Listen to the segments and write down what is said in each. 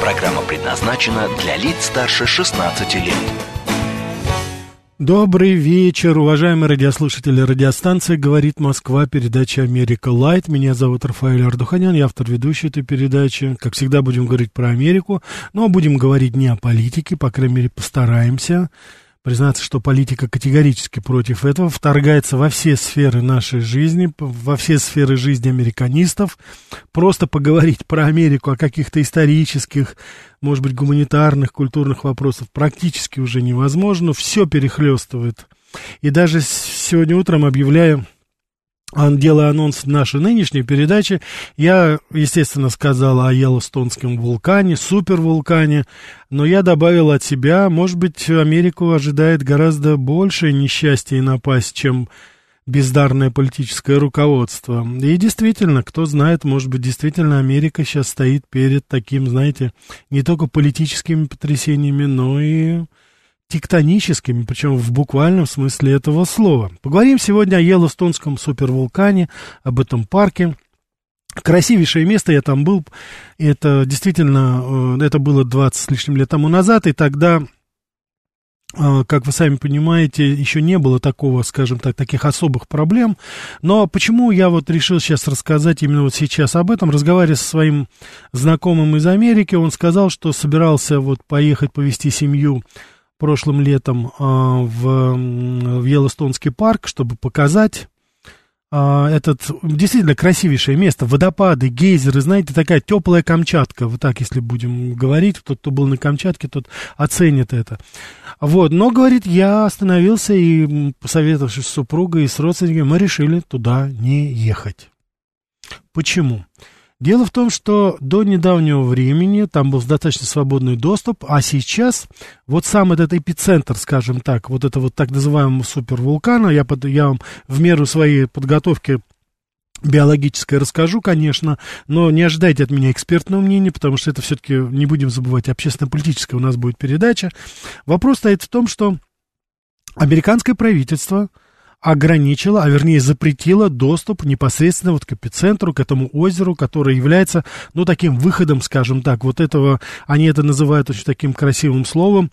Программа предназначена для лиц старше 16 лет. Добрый вечер, уважаемые радиослушатели радиостанции «Говорит Москва», передача «Америка Лайт». Меня зовут Рафаэль Ардуханян, я автор ведущей этой передачи. Как всегда, будем говорить про Америку, но будем говорить не о политике, по крайней мере, постараемся признаться, что политика категорически против этого, вторгается во все сферы нашей жизни, во все сферы жизни американистов. Просто поговорить про Америку о каких-то исторических, может быть, гуманитарных, культурных вопросах практически уже невозможно. Все перехлестывает. И даже сегодня утром объявляю делая анонс нашей нынешней передачи, я, естественно, сказал о Йеллоустонском вулкане, супервулкане, но я добавил от себя, может быть, Америку ожидает гораздо большее несчастье и напасть, чем бездарное политическое руководство. И действительно, кто знает, может быть, действительно Америка сейчас стоит перед таким, знаете, не только политическими потрясениями, но и тектоническими, причем в буквальном смысле этого слова. Поговорим сегодня о Йеллоустонском супервулкане, об этом парке. Красивейшее место, я там был, это действительно, э, это было 20 с лишним лет тому назад, и тогда э, как вы сами понимаете, еще не было такого, скажем так, таких особых проблем. Но почему я вот решил сейчас рассказать именно вот сейчас об этом? Разговаривая со своим знакомым из Америки, он сказал, что собирался вот поехать повести семью прошлым летом а, в, в Йеллоустонский парк, чтобы показать а, этот действительно красивейшее место, водопады, гейзеры, знаете, такая теплая Камчатка, вот так, если будем говорить, тот, кто был на Камчатке, тот оценит это. Вот, но, говорит, я остановился и, посоветовавшись с супругой и с родственниками, мы решили туда не ехать. Почему? Дело в том, что до недавнего времени там был достаточно свободный доступ, а сейчас вот сам этот эпицентр, скажем так, вот это вот так называемого супервулкана, я, под, я вам в меру своей подготовки биологическое расскажу, конечно, но не ожидайте от меня экспертного мнения, потому что это все-таки, не будем забывать, общественно-политическая у нас будет передача. Вопрос стоит в том, что американское правительство – ограничила, а вернее запретила доступ непосредственно вот к эпицентру, к этому озеру, которое является, ну, таким выходом, скажем так, вот этого, они это называют очень таким красивым словом,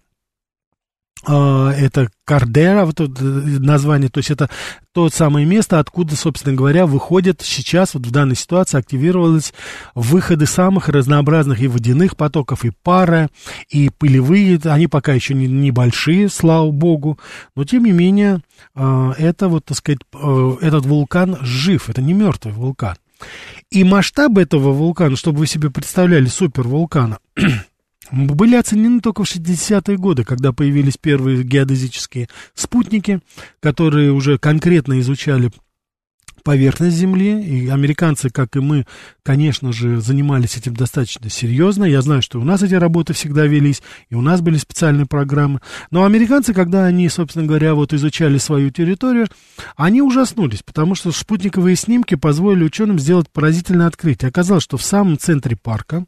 это Кардера, вот это название, то есть это то самое место, откуда, собственно говоря, выходят сейчас, вот в данной ситуации активировались выходы самых разнообразных и водяных потоков, и пара, и пылевые, они пока еще не, небольшие, слава богу, но тем не менее, а, это вот, так сказать, а, этот вулкан жив, это не мертвый вулкан. И масштаб этого вулкана, чтобы вы себе представляли, супервулкана, были оценены только в 60-е годы, когда появились первые геодезические спутники, которые уже конкретно изучали поверхность Земли, и американцы, как и мы, конечно же, занимались этим достаточно серьезно. Я знаю, что у нас эти работы всегда велись, и у нас были специальные программы. Но американцы, когда они, собственно говоря, вот изучали свою территорию, они ужаснулись, потому что спутниковые снимки позволили ученым сделать поразительное открытие. Оказалось, что в самом центре парка,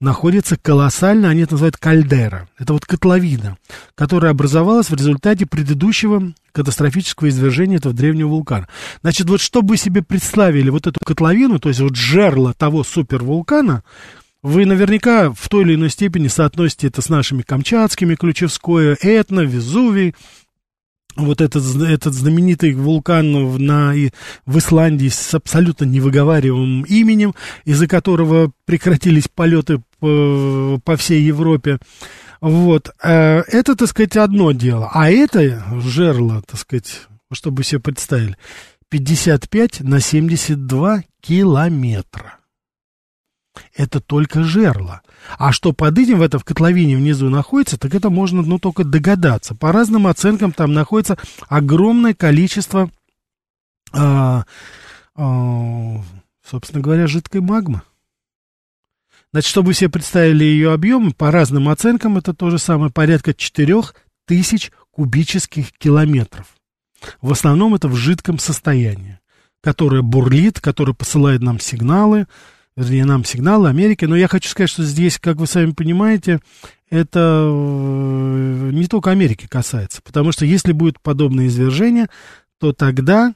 находится колоссальная, они это называют кальдера. Это вот котловина, которая образовалась в результате предыдущего катастрофического извержения этого древнего вулкана. Значит, вот чтобы себе представили вот эту котловину, то есть вот жерло того супервулкана, вы наверняка в той или иной степени соотносите это с нашими камчатскими, Ключевское, Этно, Везувий, вот этот, этот знаменитый вулкан на, в Исландии с абсолютно невыговариваемым именем, из-за которого прекратились полеты по, по всей Европе. Вот. Э, это, так сказать, одно дело. А это жерло, так сказать, чтобы себе представили, 55 на 72 километра. Это только жерло. А что под этим в этом котловине внизу находится, так это можно ну, только догадаться. По разным оценкам там находится огромное количество, а, а, собственно говоря, жидкой магмы. Значит, чтобы вы себе представили ее объем, по разным оценкам это то же самое, порядка 4000 кубических километров. В основном это в жидком состоянии, которое бурлит, которое посылает нам сигналы, вернее, нам сигналы Америки. Но я хочу сказать, что здесь, как вы сами понимаете, это э, не только Америки касается. Потому что если будет подобное извержение, то тогда,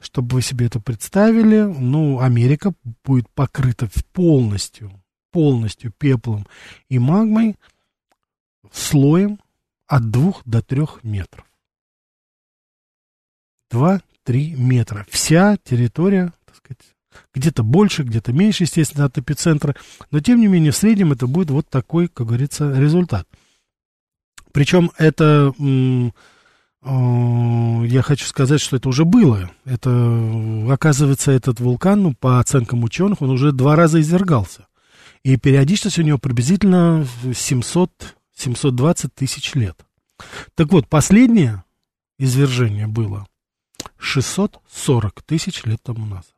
чтобы вы себе это представили, ну, Америка будет покрыта полностью, полностью пеплом и магмой слоем от двух до трех метров. 2-3 метра. Вся территория, где-то больше, где-то меньше, естественно, от эпицентра, но тем не менее в среднем это будет вот такой, как говорится, результат. Причем это, э, я хочу сказать, что это уже было. Это, оказывается, этот вулкан, ну, по оценкам ученых, он уже два раза извергался. И периодичность у него приблизительно 700, 720 тысяч лет. Так вот, последнее извержение было 640 тысяч лет тому назад.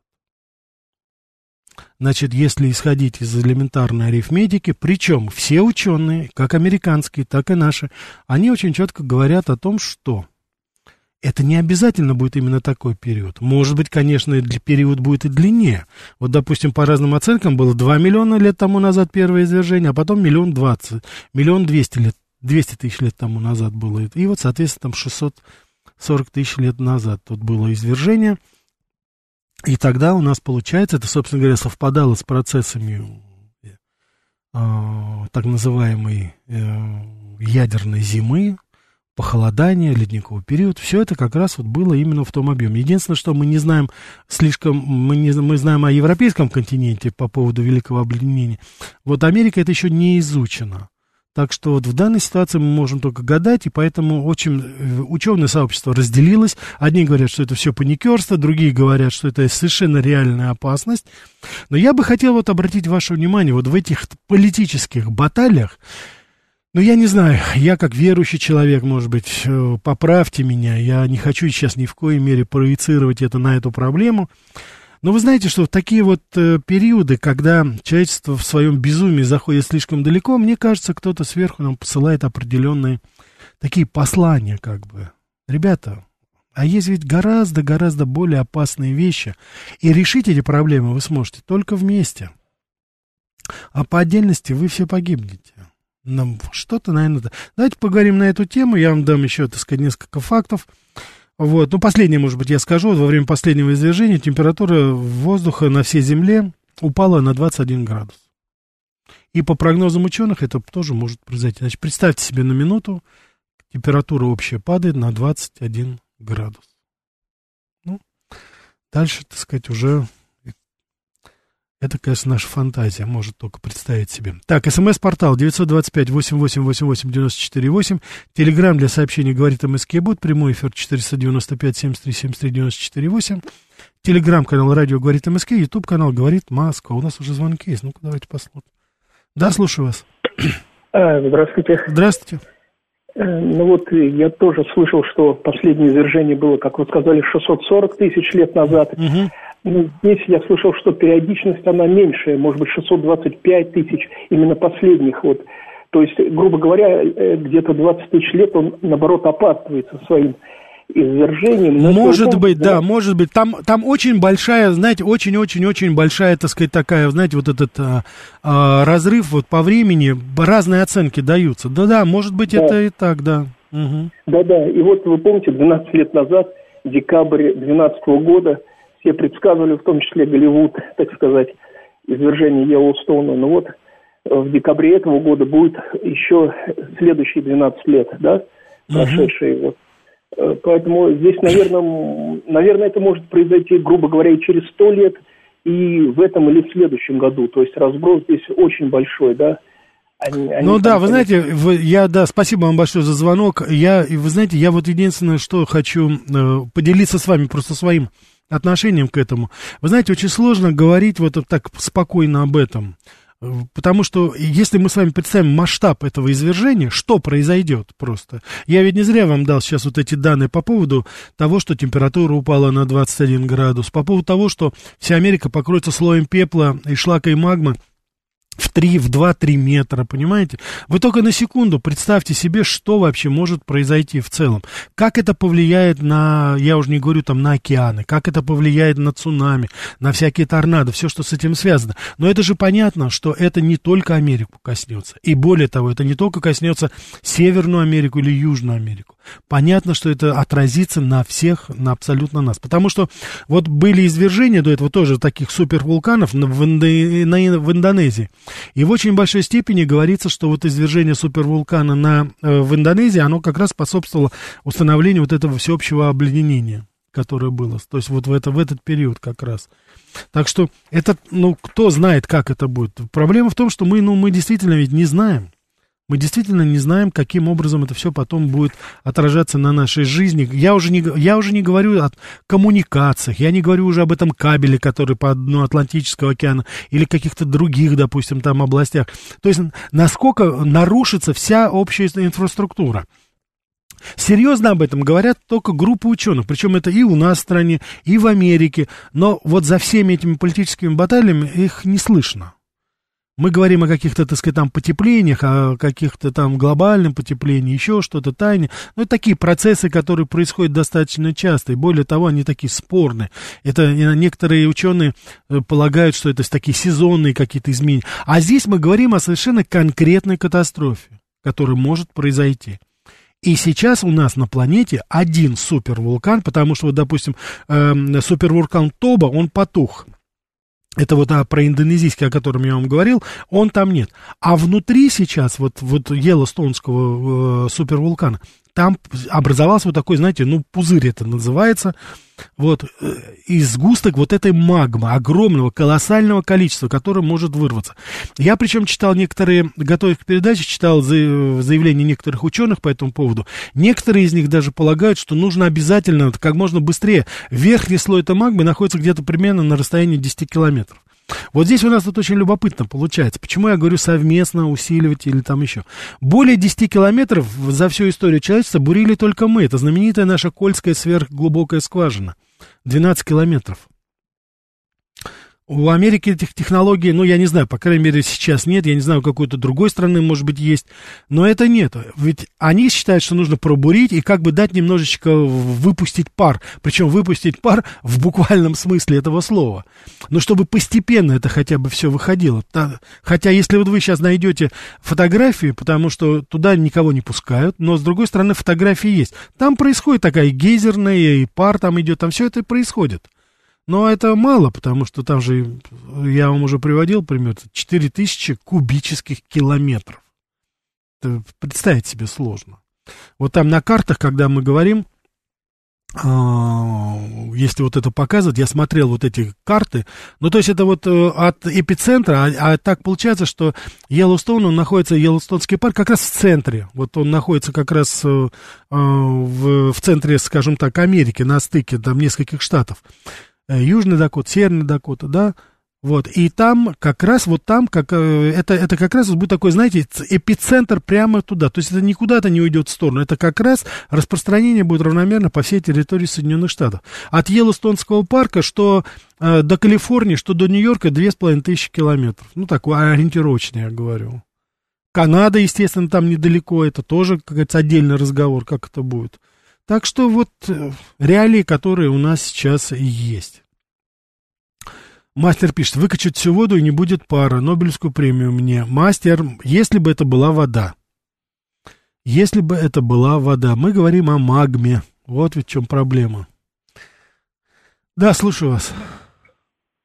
Значит, если исходить из элементарной арифметики, причем все ученые, как американские, так и наши, они очень четко говорят о том, что это не обязательно будет именно такой период. Может быть, конечно, период будет и длиннее. Вот, допустим, по разным оценкам было 2 миллиона лет тому назад первое извержение, а потом миллион двадцать, миллион двести лет, 200 тысяч лет тому назад было. И вот, соответственно, там 640 тысяч лет назад тут было извержение – и тогда у нас получается, это, собственно говоря, совпадало с процессами э, так называемой э, ядерной зимы, похолодания, ледниковый период, все это как раз вот было именно в том объеме. Единственное, что мы не знаем слишком, мы, не, мы знаем о европейском континенте по поводу великого обледенения. Вот Америка это еще не изучена. Так что вот в данной ситуации мы можем только гадать, и поэтому очень э, ученое сообщество разделилось. Одни говорят, что это все паникерство, другие говорят, что это совершенно реальная опасность. Но я бы хотел вот обратить ваше внимание вот в этих политических баталиях, ну, я не знаю, я как верующий человек, может быть, э, поправьте меня, я не хочу сейчас ни в коей мере проецировать это на эту проблему, но вы знаете, что в такие вот э, периоды, когда человечество в своем безумии заходит слишком далеко, мне кажется, кто-то сверху нам посылает определенные такие послания, как бы. Ребята, а есть ведь гораздо-гораздо более опасные вещи. И решить эти проблемы вы сможете только вместе. А по отдельности вы все погибнете. Нам что-то, наверное... Давайте поговорим на эту тему. Я вам дам еще, так сказать, несколько фактов. Вот, ну, последнее, может быть, я скажу. во время последнего извержения температура воздуха на всей Земле упала на 21 градус. И по прогнозам ученых это тоже может произойти. Значит, представьте себе на минуту, температура общая падает на 21 градус. Ну, дальше, так сказать, уже это, конечно, наша фантазия может только представить себе. Так, смс-портал 925-8888-94-8. Телеграмм для сообщений говорит МСК Бот. Прямой эфир 495-73-73-94-8. Телеграм-канал радио говорит МСК. Ютуб-канал говорит Москва. У нас уже звонки есть. Ну-ка, давайте посмотрим. Да, слушаю вас. А, здравствуйте. Здравствуйте. Э, ну вот я тоже слышал, что последнее извержение было, как вы сказали, 640 тысяч лет назад. Угу. Ну, здесь я слышал, что периодичность она меньшая, может быть, 625 тысяч, именно последних вот. То есть, грубо говоря, э, где-то 20 тысяч лет он, наоборот, опаздывает со своим извержением. Но может том, быть, да, да, может быть. Там, там очень большая, знаете, очень-очень-очень большая, так сказать, такая, знаете, вот этот а, а, разрыв вот по времени, разные оценки даются. Да-да, может быть, да. это и так, да. Угу. Да-да, и вот вы помните, 12 лет назад, декабрь 2012 года, все предсказывали, в том числе Голливуд, так сказать, извержение Йеллоустоуна. Но вот в декабре этого года будет еще следующие 12 лет, да, прошедшие. Uh-huh. Вот. Э, поэтому здесь, наверное, наверное, это может произойти, грубо говоря, и через 100 лет, и в этом или в следующем году. То есть разброс здесь очень большой, да. Они, они ну да, вы знаете, вы, я, да, спасибо вам большое за звонок. Я, вы знаете, я вот единственное, что хочу э, поделиться с вами просто своим отношением к этому. Вы знаете, очень сложно говорить вот так спокойно об этом. Потому что если мы с вами представим масштаб этого извержения, что произойдет просто? Я ведь не зря вам дал сейчас вот эти данные по поводу того, что температура упала на 21 градус, по поводу того, что вся Америка покроется слоем пепла и шлака и магмы в 3, в 2-3 метра, понимаете? Вы только на секунду представьте себе, что вообще может произойти в целом. Как это повлияет на, я уже не говорю там на океаны, как это повлияет на цунами, на всякие торнадо, все, что с этим связано. Но это же понятно, что это не только Америку коснется. И более того, это не только коснется Северную Америку или Южную Америку. Понятно, что это отразится на всех, на абсолютно нас. Потому что вот были извержения до этого тоже таких супервулканов в, в Индонезии. И в очень большой степени говорится, что вот извержение супервулкана на, э, в Индонезии, оно как раз способствовало установлению вот этого всеобщего обледенения, которое было. То есть вот в, это, в этот период как раз. Так что это, ну, кто знает, как это будет. Проблема в том, что мы, ну, мы действительно ведь не знаем. Мы действительно не знаем, каким образом это все потом будет отражаться на нашей жизни. Я уже не, я уже не говорю о коммуникациях, я не говорю уже об этом кабеле, который по дну Атлантического океана, или каких-то других, допустим, там областях. То есть, насколько нарушится вся общая инфраструктура. Серьезно об этом говорят только группы ученых, причем это и у нас в стране, и в Америке, но вот за всеми этими политическими баталиями их не слышно. Мы говорим о каких-то, так сказать, там потеплениях, о каких-то там глобальном потеплении, еще что-то, тайне. Ну, это такие процессы, которые происходят достаточно часто, и более того, они такие спорные. Это некоторые ученые э, полагают, что это такие сезонные какие-то изменения. А здесь мы говорим о совершенно конкретной катастрофе, которая может произойти. И сейчас у нас на планете один супервулкан, потому что, вот, допустим, э, супервулкан Тоба, он потух это вот а, про индонезийский, о котором я вам говорил, он там нет. А внутри сейчас вот, вот Йеллоустонского э, супервулкана, там образовался вот такой, знаете, ну, пузырь это называется, вот, э, из сгусток вот этой магмы, огромного, колоссального количества, которое может вырваться. Я причем читал некоторые, готовясь к передаче, читал заявления некоторых ученых по этому поводу. Некоторые из них даже полагают, что нужно обязательно, как можно быстрее, верхний слой этой магмы находится где-то примерно на расстоянии 10 километров. Вот здесь у нас тут очень любопытно получается. Почему я говорю совместно усиливать или там еще? Более 10 километров за всю историю человечества бурили только мы. Это знаменитая наша Кольская сверхглубокая скважина. 12 километров. У Америки этих технологий, ну, я не знаю, по крайней мере, сейчас нет, я не знаю, у какой-то другой страны, может быть, есть, но это нет. Ведь они считают, что нужно пробурить и как бы дать немножечко выпустить пар, причем выпустить пар в буквальном смысле этого слова. Но чтобы постепенно это хотя бы все выходило. Хотя, если вот вы сейчас найдете фотографии, потому что туда никого не пускают, но, с другой стороны, фотографии есть. Там происходит такая гейзерная, и пар там идет, там все это происходит. Но это мало, потому что там же, я вам уже приводил пример, 4000 кубических километров. Это представить себе сложно. Вот там на картах, когда мы говорим, а, если вот это показывать, я смотрел вот эти карты, ну, то есть это вот э, от эпицентра, а, а так получается, что Йеллоустон, он находится, Йеллоустонский парк как раз в центре, вот он находится как раз э, а, в, в центре, скажем так, Америки, на стыке там нескольких штатов. Э, Южный Дакот, Северный Дакота, да, вот, и там, как раз, вот там, как, э, это, это как раз будет такой, знаете, эпицентр прямо туда, то есть это никуда-то не уйдет в сторону, это как раз распространение будет равномерно по всей территории Соединенных Штатов. От Йеллоустонского парка, что э, до Калифорнии, что до Нью-Йорка, две с половиной тысячи километров, ну, такой ориентировочный, я говорю. Канада, естественно, там недалеко, это тоже, как говорится, отдельный разговор, как это будет. Так что вот э, реалии, которые у нас сейчас есть. Мастер пишет, выкачать всю воду и не будет пара, Нобелевскую премию мне. Мастер, если бы это была вода. Если бы это была вода. Мы говорим о магме. Вот ведь в чем проблема. Да, слушаю вас.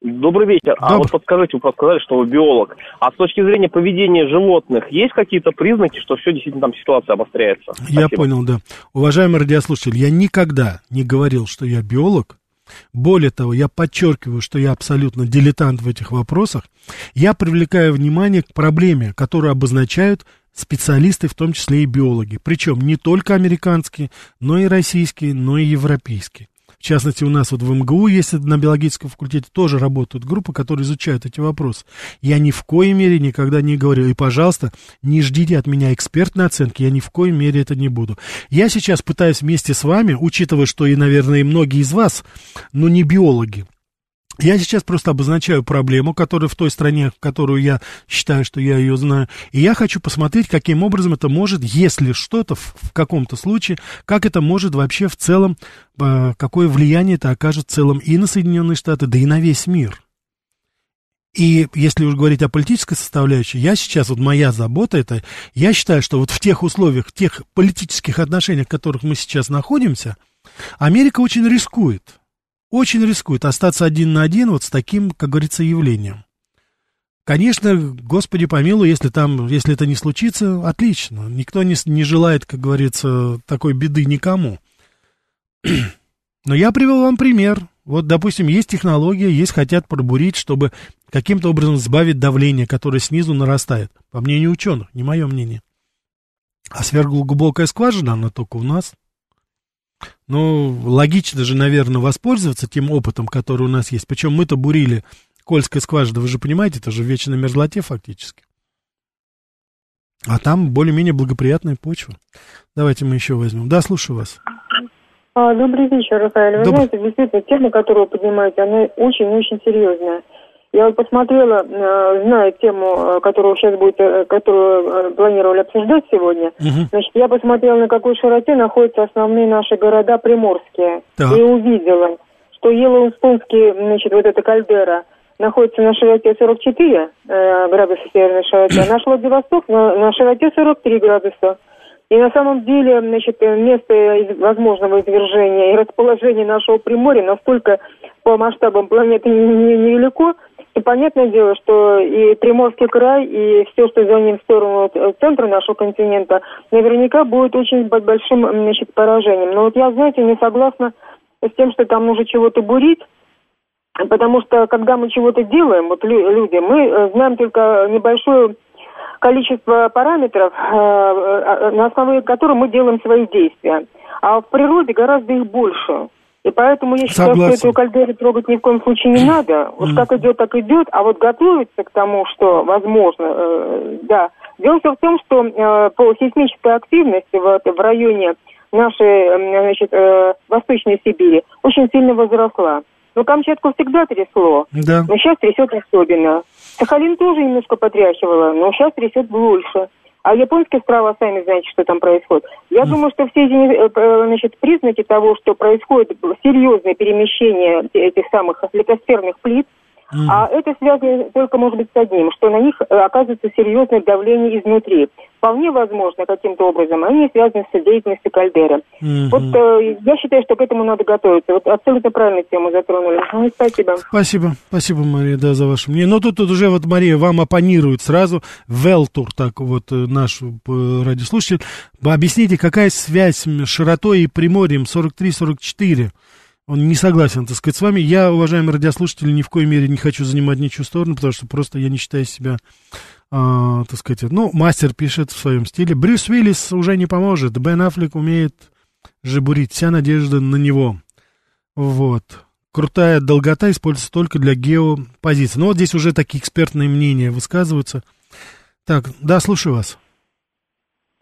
Добрый вечер. Добрый. А вот подскажите, вы сказали, что вы биолог. А с точки зрения поведения животных, есть какие-то признаки, что все действительно там ситуация обостряется? Спасибо. Я понял, да. Уважаемый радиослушатель, я никогда не говорил, что я биолог. Более того, я подчеркиваю, что я абсолютно дилетант в этих вопросах. Я привлекаю внимание к проблеме, которую обозначают специалисты, в том числе и биологи. Причем не только американские, но и российские, но и европейские. В частности, у нас вот в МГУ есть на биологическом факультете тоже работают группы, которые изучают эти вопросы. Я ни в коей мере никогда не говорю, и, пожалуйста, не ждите от меня экспертной оценки, я ни в коей мере это не буду. Я сейчас пытаюсь вместе с вами, учитывая, что и, наверное, и многие из вас, но не биологи, Я сейчас просто обозначаю проблему, которая в той стране, которую я считаю, что я ее знаю. И я хочу посмотреть, каким образом это может, если что-то в, в каком-то случае, как это может вообще в целом, э, какое влияние это окажет в целом и на Соединенные Штаты, да и на весь мир. И если уж говорить о политической составляющей, я сейчас, вот моя забота это, я считаю, что вот в тех условиях, в тех политических отношениях, в которых мы сейчас находимся, Америка очень рискует – очень рискует остаться один на один вот с таким, как говорится, явлением. Конечно, Господи помилуй, если там, если это не случится, отлично. Никто не, не желает, как говорится, такой беды никому. Но я привел вам пример. Вот, допустим, есть технология, есть хотят пробурить, чтобы каким-то образом сбавить давление, которое снизу нарастает. По мнению ученых, не мое мнение. А сверхглубокая скважина, она только у нас. Ну, логично же, наверное, воспользоваться тем опытом, который у нас есть. Причем мы-то бурили Кольская скважина, вы же понимаете, это же в вечной мерзлоте фактически. А там более-менее благоприятная почва. Давайте мы еще возьмем. Да, слушаю вас. А, добрый вечер, Рафаэль. Вы Добрый. знаете, действительно, тема, которую вы поднимаете, она очень-очень серьезная. Я вот посмотрела, э, знаю тему, э, которую сейчас будет, э, которую планировали обсуждать сегодня. Угу. Значит, я посмотрела, на какой широте находятся основные наши города приморские. Так. И увидела, что Йеллоустонский, значит, вот эта кальдера, находится на широте 44 э, градуса северной широты, а наш Владивосток на, на широте 43 градуса. И на самом деле, значит, место возможного извержения и расположение нашего Приморья настолько по масштабам планеты невелико, не, не и понятное дело, что и Приморский край, и все, что за ним в сторону э, центра нашего континента, наверняка будет очень большим значит, поражением. Но вот я, знаете, не согласна с тем, что там нужно чего-то бурить, потому что когда мы чего-то делаем, вот люди, мы э, знаем только небольшое количество параметров, э, на основе которых мы делаем свои действия. А в природе гораздо их больше. И поэтому я считаю, Согласен. что эту кальдеру трогать ни в коем случае не надо. Уж mm. как идет, так идет. А вот готовиться к тому, что возможно, э, да. Дело все в том, что э, по сейсмической активности в, в районе нашей э, значит, э, Восточной Сибири очень сильно возросла. Но Камчатку всегда трясло, да. но сейчас трясет особенно. Сахалин тоже немножко потряхивало, но сейчас трясет больше. А японские острова, сами знаете, что там происходит. Я mm. думаю, что все эти э, э, значит, признаки того, что происходит серьезное перемещение этих самых литосферных плит, Mm. А это связано только, может быть, с одним, что на них э, оказывается серьезное давление изнутри. Вполне возможно, каким-то образом они связаны с деятельностью кальдеры. Mm-hmm. Вот э, я считаю, что к этому надо готовиться. Вот абсолютно правильную тему затронули. Ну, спасибо. Спасибо. Спасибо, Мария, да, за ваше мнение. Но тут, тут уже вот, Мария, вам оппонирует сразу Велтур, так вот э, наш радиослушатель. Объясните, какая связь с широтой и приморьем 43-44? Он не согласен, так сказать, с вами. Я, уважаемые радиослушатели, ни в коей мере не хочу занимать ничью сторону, потому что просто я не считаю себя, а, так сказать, ну, мастер пишет в своем стиле. Брюс Уиллис уже не поможет, Бен Аффлек умеет жебурить, вся надежда на него. Вот. Крутая долгота используется только для геопозиции. Ну, вот здесь уже такие экспертные мнения высказываются. Так, да, слушаю вас.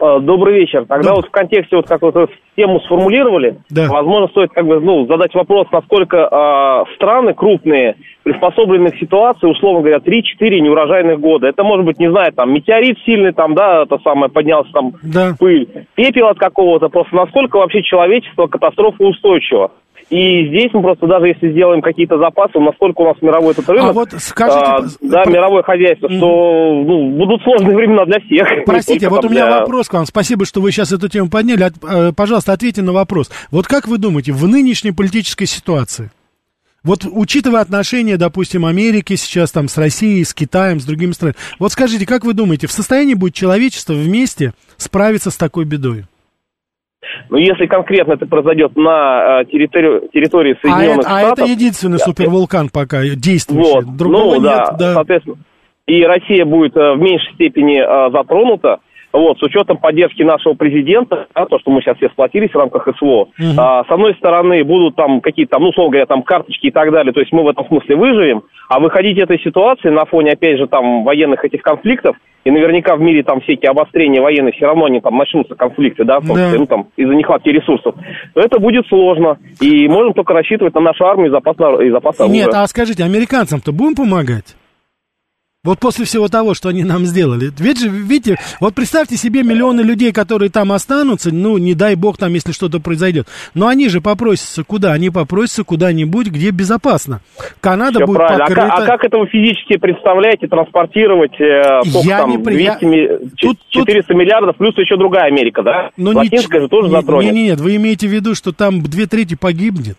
Э, добрый вечер. Тогда да. вот в контексте вот как вот тему сформулировали, да. возможно, стоит как бы ну, задать вопрос, насколько э, страны крупные приспособлены к ситуации, условно говоря, 3-4 неурожайных года. Это может быть, не знаю, там метеорит сильный, там, да, это самое, поднялся там да. пыль, пепел от какого-то, просто насколько вообще человечество катастрофоустойчиво. И здесь мы просто даже если сделаем какие-то запасы, насколько у нас мировой этот рынок, а вот скажите, а, да, про... мировое хозяйство, что ну, будут сложные времена для всех. Простите, вот у меня для... вопрос к вам. Спасибо, что вы сейчас эту тему подняли. От, э, пожалуйста, ответьте на вопрос. Вот как вы думаете, в нынешней политической ситуации, вот учитывая отношения, допустим, Америки сейчас там с Россией, с Китаем, с другими странами, вот скажите, как вы думаете, в состоянии будет человечество вместе справиться с такой бедой? Но если конкретно это произойдет на э, территории, территории Соединенных а Штатов... А это единственный супервулкан пока действующий. Вот, Другого ну, нет, да, да, соответственно. И Россия будет э, в меньшей степени э, затронута, вот, с учетом поддержки нашего президента, да, то, что мы сейчас все сплотились в рамках СВО, угу. а, с одной стороны, будут там какие-то, ну, условно говоря, там карточки и так далее, то есть мы в этом смысле выживем, а выходить из этой ситуации на фоне, опять же, там, военных этих конфликтов, и наверняка в мире там все эти обострения военные, все равно они там начнутся конфликты, да, да. ну, там, из-за нехватки ресурсов, то это будет сложно, и можем только рассчитывать на нашу армию и запас, и запас оружия. Нет, а скажите, американцам-то будем помогать? Вот после всего того, что они нам сделали. Ведь же, видите, вот представьте себе миллионы людей, которые там останутся, ну, не дай бог там, если что-то произойдет. Но они же попросятся куда? Они попросятся куда-нибудь, где безопасно. Канада Все будет правильно. покрыта... А, а как это вы физически представляете, транспортировать, э, Я там, не... 200, я... 400 тут... миллиардов, плюс еще другая Америка, да? Ну, Латинская не... же тоже затронет. Нет, нет, нет, вы имеете в виду, что там две трети погибнет?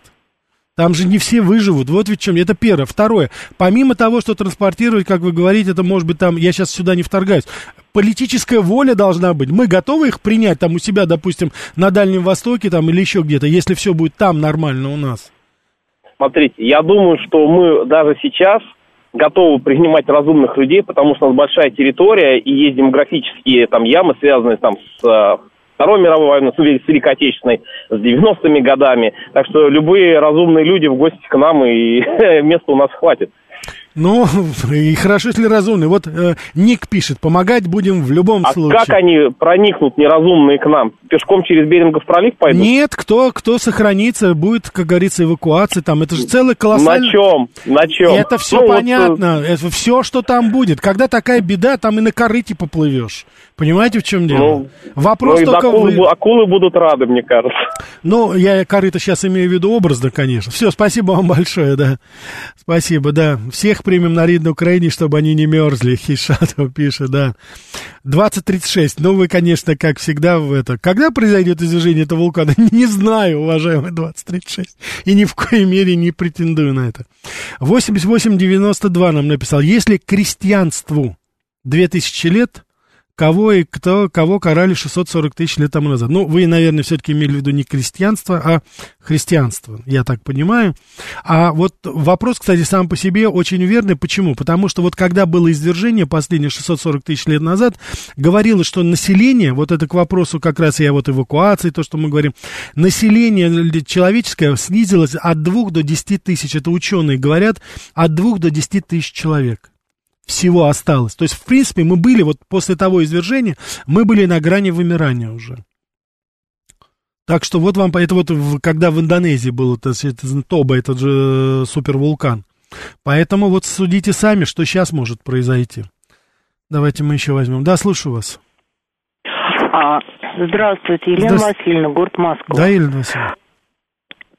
Там же не все выживут. Вот ведь чем. Это первое. Второе. Помимо того, что транспортировать, как вы говорите, это может быть там, я сейчас сюда не вторгаюсь, политическая воля должна быть. Мы готовы их принять там у себя, допустим, на Дальнем Востоке там или еще где-то, если все будет там нормально у нас? Смотрите, я думаю, что мы даже сейчас готовы принимать разумных людей, потому что у нас большая территория и есть демографические там ямы, связанные там с э, Второй мировой войны, с Великой Отечественной, с 90-ми годами. Так что любые разумные люди в гости к нам, и места у нас хватит. Ну, и хорошо, если разумный. Вот э, Ник пишет, помогать будем в любом а случае. А как они проникнут неразумные к нам? Пешком через Берингов пролив пойдут? Нет, кто, кто сохранится, будет, как говорится, эвакуация там. Это же целый колоссальный... На чем? На чем? Это все ну, понятно. Вот... Э, это все, что там будет. Когда такая беда, там и на корыте поплывешь. Понимаете, в чем дело? Ну, Вопрос ну, только... Акулы, вы... акулы будут рады, мне кажется. Ну, я корыто сейчас имею в виду образно, конечно. Все, спасибо вам большое, да. Спасибо, да. Всех примем на рид на Украине, чтобы они не мерзли. Хишатов пишет, да. 2036. Ну, вы, конечно, как всегда в это. Когда произойдет извержение этого вулкана? Не знаю, уважаемый 2036. И ни в коей мере не претендую на это. 8892 нам написал. Если крестьянству 2000 лет, кого и кто, кого карали 640 тысяч лет тому назад. Ну, вы, наверное, все-таки имели в виду не крестьянство, а христианство, я так понимаю. А вот вопрос, кстати, сам по себе очень верный. Почему? Потому что вот когда было извержение последние 640 тысяч лет назад, говорилось, что население, вот это к вопросу как раз я вот эвакуации, то, что мы говорим, население человеческое снизилось от 2 до 10 тысяч. Это ученые говорят, от 2 до 10 тысяч человек всего осталось. То есть, в принципе, мы были, вот после того извержения, мы были на грани вымирания уже. Так что вот вам, это вот, когда в Индонезии был это, это, Тоба, этот же э, супервулкан. Поэтому вот судите сами, что сейчас может произойти. Давайте мы еще возьмем. Да, слушаю вас. А, здравствуйте, Елена Здравствуйте. Васильевна, город Москва. Да, Елена Васильевна.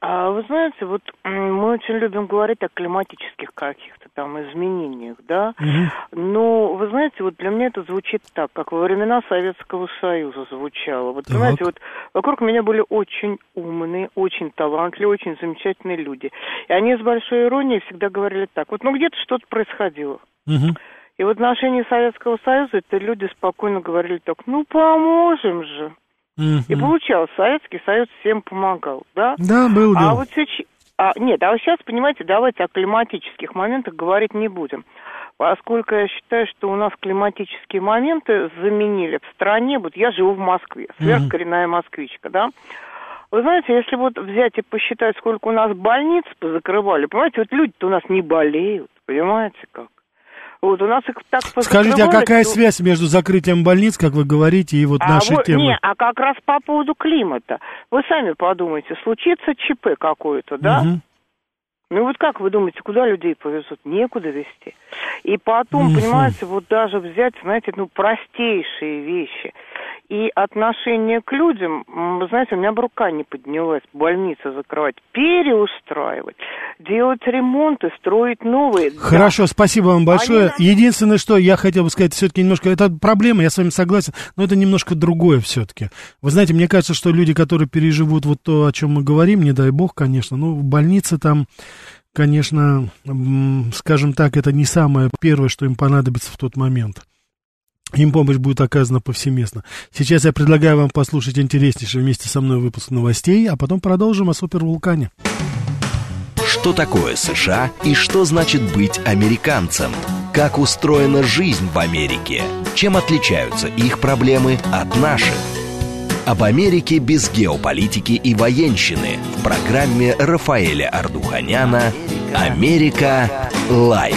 А вы знаете, вот мы очень любим говорить о климатических каких-то там изменениях, да. Угу. Но вы знаете, вот для меня это звучит так, как во времена Советского Союза звучало. Вот так. знаете, вот вокруг меня были очень умные, очень талантливые, очень замечательные люди. И они с большой иронией всегда говорили так: вот, ну где-то что-то происходило. Угу. И в отношении Советского Союза это люди спокойно говорили так: ну поможем же. Mm-hmm. И получалось, Советский Союз всем помогал, да? Да, был. А вот сейчас... А, нет, а вот сейчас, понимаете, давайте о климатических моментах говорить не будем. Поскольку я считаю, что у нас климатические моменты заменили в стране, вот я живу в Москве, сверхкоренная москвичка, да, вы знаете, если вот взять и посчитать, сколько у нас больниц позакрывали, понимаете, вот люди-то у нас не болеют, понимаете как? Вот у нас их так Скажите, а какая что... связь между закрытием больниц, как вы говорите, и вот а нашей вот, темой? Не, а как раз по поводу климата. Вы сами подумайте, случится ЧП какое-то, да? Угу. Ну вот как вы думаете, куда людей повезут? Некуда везти. И потом, угу. понимаете, вот даже взять, знаете, ну простейшие вещи – и отношение к людям, вы знаете, у меня бы рука не поднялась, больницы закрывать, переустраивать, делать ремонты, строить новые. Хорошо, да. спасибо вам большое. Они... Единственное, что я хотел бы сказать, все-таки немножко, это проблема, я с вами согласен, но это немножко другое все-таки. Вы знаете, мне кажется, что люди, которые переживут вот то, о чем мы говорим, не дай бог, конечно, ну, в больнице там конечно, скажем так, это не самое первое, что им понадобится в тот момент им помощь будет оказана повсеместно. Сейчас я предлагаю вам послушать интереснейший вместе со мной выпуск новостей, а потом продолжим о супервулкане. Что такое США и что значит быть американцем? как устроена жизнь в Америке, чем отличаются их проблемы от наших. Об Америке без геополитики и военщины в программе Рафаэля Ардуханяна «Америка. Light».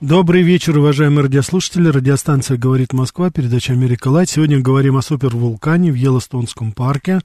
Добрый вечер, уважаемые радиослушатели. Радиостанция «Говорит Москва», передача «Америка Light». Сегодня говорим о супервулкане в Йеллоустонском парке